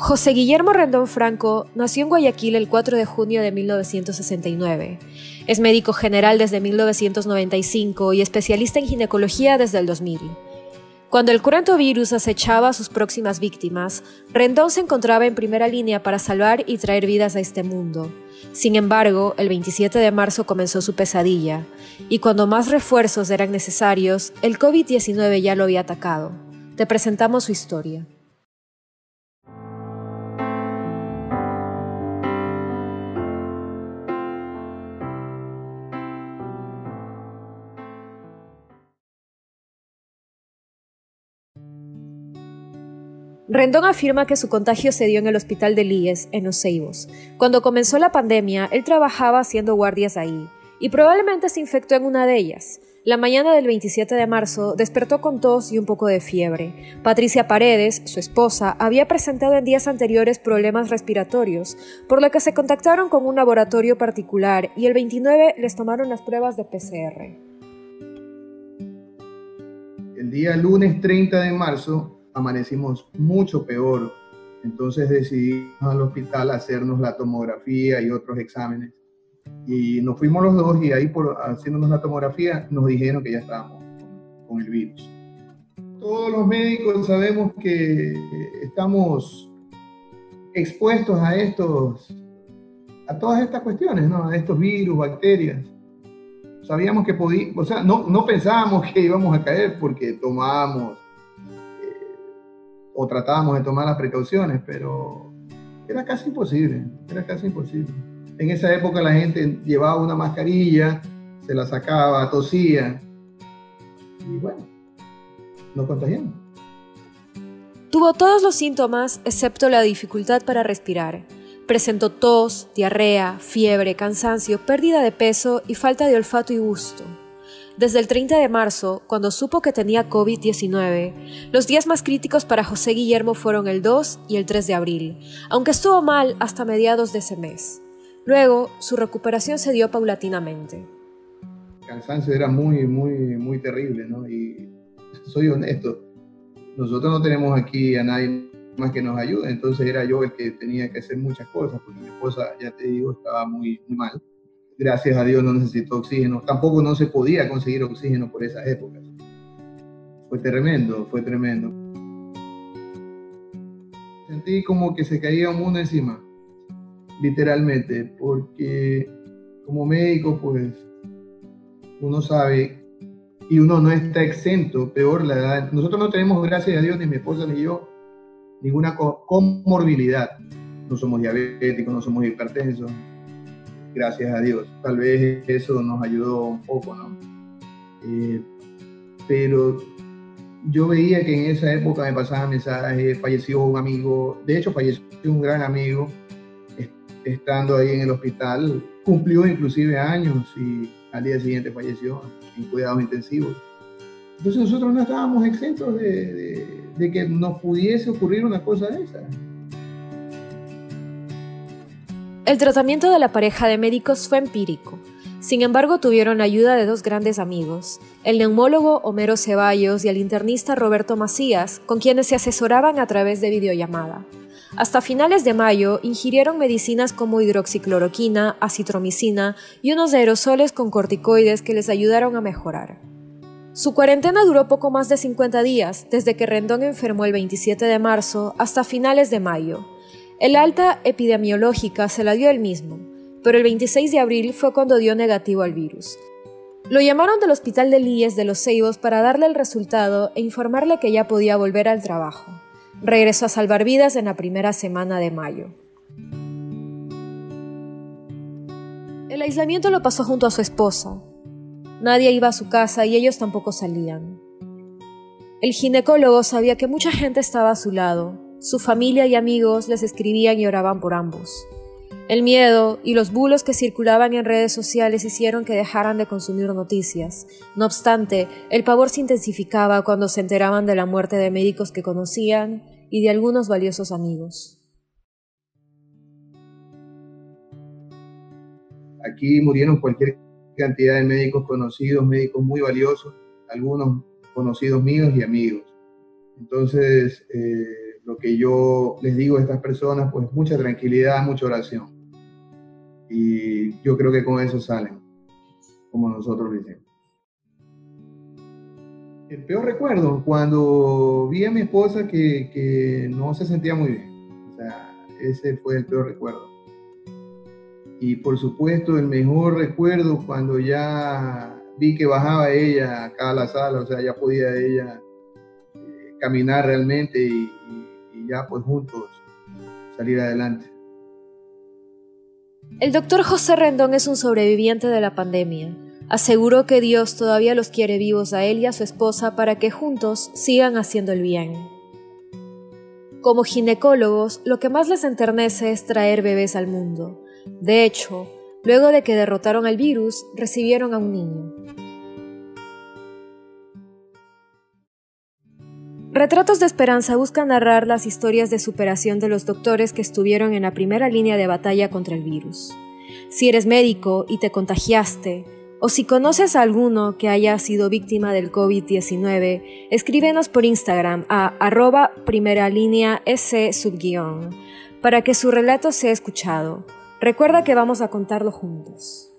José Guillermo Rendón Franco nació en Guayaquil el 4 de junio de 1969. Es médico general desde 1995 y especialista en ginecología desde el 2000. Cuando el virus acechaba a sus próximas víctimas, Rendón se encontraba en primera línea para salvar y traer vidas a este mundo. Sin embargo, el 27 de marzo comenzó su pesadilla, y cuando más refuerzos eran necesarios, el COVID-19 ya lo había atacado. Te presentamos su historia. Rendón afirma que su contagio se dio en el hospital de Líes, en Los Ceibos. Cuando comenzó la pandemia, él trabajaba haciendo guardias ahí, y probablemente se infectó en una de ellas. La mañana del 27 de marzo despertó con tos y un poco de fiebre. Patricia Paredes, su esposa, había presentado en días anteriores problemas respiratorios, por lo que se contactaron con un laboratorio particular y el 29 les tomaron las pruebas de PCR. El día lunes 30 de marzo amanecimos mucho peor. Entonces decidimos al hospital hacernos la tomografía y otros exámenes. Y nos fuimos los dos y ahí por haciéndonos la tomografía nos dijeron que ya estábamos con, el virus. Todos los médicos sabemos que estamos expuestos a estos, a todas estas cuestiones, ¿no? A estos virus, bacterias. Sabíamos que podíamos, o sea, no, no pensábamos que íbamos a caer porque tomábamos o tratábamos de tomar las precauciones, pero era casi imposible, era casi imposible. En esa época la gente llevaba una mascarilla, se la sacaba, tosía, y bueno, no contagiamos. Tuvo todos los síntomas excepto la dificultad para respirar. Presentó tos, diarrea, fiebre, cansancio, pérdida de peso y falta de olfato y gusto. Desde el 30 de marzo, cuando supo que tenía COVID-19, los días más críticos para José Guillermo fueron el 2 y el 3 de abril, aunque estuvo mal hasta mediados de ese mes. Luego, su recuperación se dio paulatinamente. El cansancio era muy, muy, muy terrible, ¿no? Y soy honesto, nosotros no tenemos aquí a nadie más que nos ayude, entonces era yo el que tenía que hacer muchas cosas, porque mi esposa, ya te digo, estaba muy, muy mal gracias a Dios no necesitó oxígeno. Tampoco no se podía conseguir oxígeno por esas épocas. Fue tremendo, fue tremendo. Sentí como que se caía un mundo encima, literalmente, porque como médico, pues uno sabe y uno no está exento, peor la edad. Nosotros no tenemos, gracias a Dios, ni mi esposa ni yo, ninguna comorbilidad. No somos diabéticos, no somos hipertensos, gracias a Dios. Tal vez eso nos ayudó un poco, ¿no? Eh, pero yo veía que en esa época me pasaban mensajes, falleció un amigo, de hecho falleció un gran amigo estando ahí en el hospital, cumplió inclusive años y al día siguiente falleció en cuidados intensivos. Entonces nosotros no estábamos exentos de, de que nos pudiese ocurrir una cosa de esa. El tratamiento de la pareja de médicos fue empírico. Sin embargo, tuvieron ayuda de dos grandes amigos, el neumólogo Homero Ceballos y el internista Roberto Macías, con quienes se asesoraban a través de videollamada. Hasta finales de mayo ingirieron medicinas como hidroxicloroquina, acitromicina y unos aerosoles con corticoides que les ayudaron a mejorar. Su cuarentena duró poco más de 50 días, desde que Rendón enfermó el 27 de marzo hasta finales de mayo, el alta epidemiológica se la dio él mismo, pero el 26 de abril fue cuando dio negativo al virus. Lo llamaron del hospital de Líes de los Ceibos para darle el resultado e informarle que ya podía volver al trabajo. Regresó a salvar vidas en la primera semana de mayo. El aislamiento lo pasó junto a su esposa. Nadie iba a su casa y ellos tampoco salían. El ginecólogo sabía que mucha gente estaba a su lado, su familia y amigos les escribían y oraban por ambos. El miedo y los bulos que circulaban en redes sociales hicieron que dejaran de consumir noticias. No obstante, el pavor se intensificaba cuando se enteraban de la muerte de médicos que conocían y de algunos valiosos amigos. Aquí murieron cualquier cantidad de médicos conocidos, médicos muy valiosos, algunos conocidos míos y amigos. Entonces, eh, lo que yo les digo a estas personas, pues mucha tranquilidad, mucha oración. Y yo creo que con eso salen, como nosotros lo hicimos. El peor recuerdo, cuando vi a mi esposa que, que no se sentía muy bien. O sea, ese fue el peor recuerdo. Y por supuesto, el mejor recuerdo cuando ya vi que bajaba ella acá a la sala, o sea, ya podía ella eh, caminar realmente y, ya pues juntos salir adelante. El doctor José Rendón es un sobreviviente de la pandemia. Aseguró que Dios todavía los quiere vivos a él y a su esposa para que juntos sigan haciendo el bien. Como ginecólogos, lo que más les enternece es traer bebés al mundo. De hecho, luego de que derrotaron al virus, recibieron a un niño. Retratos de Esperanza busca narrar las historias de superación de los doctores que estuvieron en la primera línea de batalla contra el virus. Si eres médico y te contagiaste, o si conoces a alguno que haya sido víctima del COVID-19, escríbenos por Instagram a arroba primera línea S subguión para que su relato sea escuchado. Recuerda que vamos a contarlo juntos.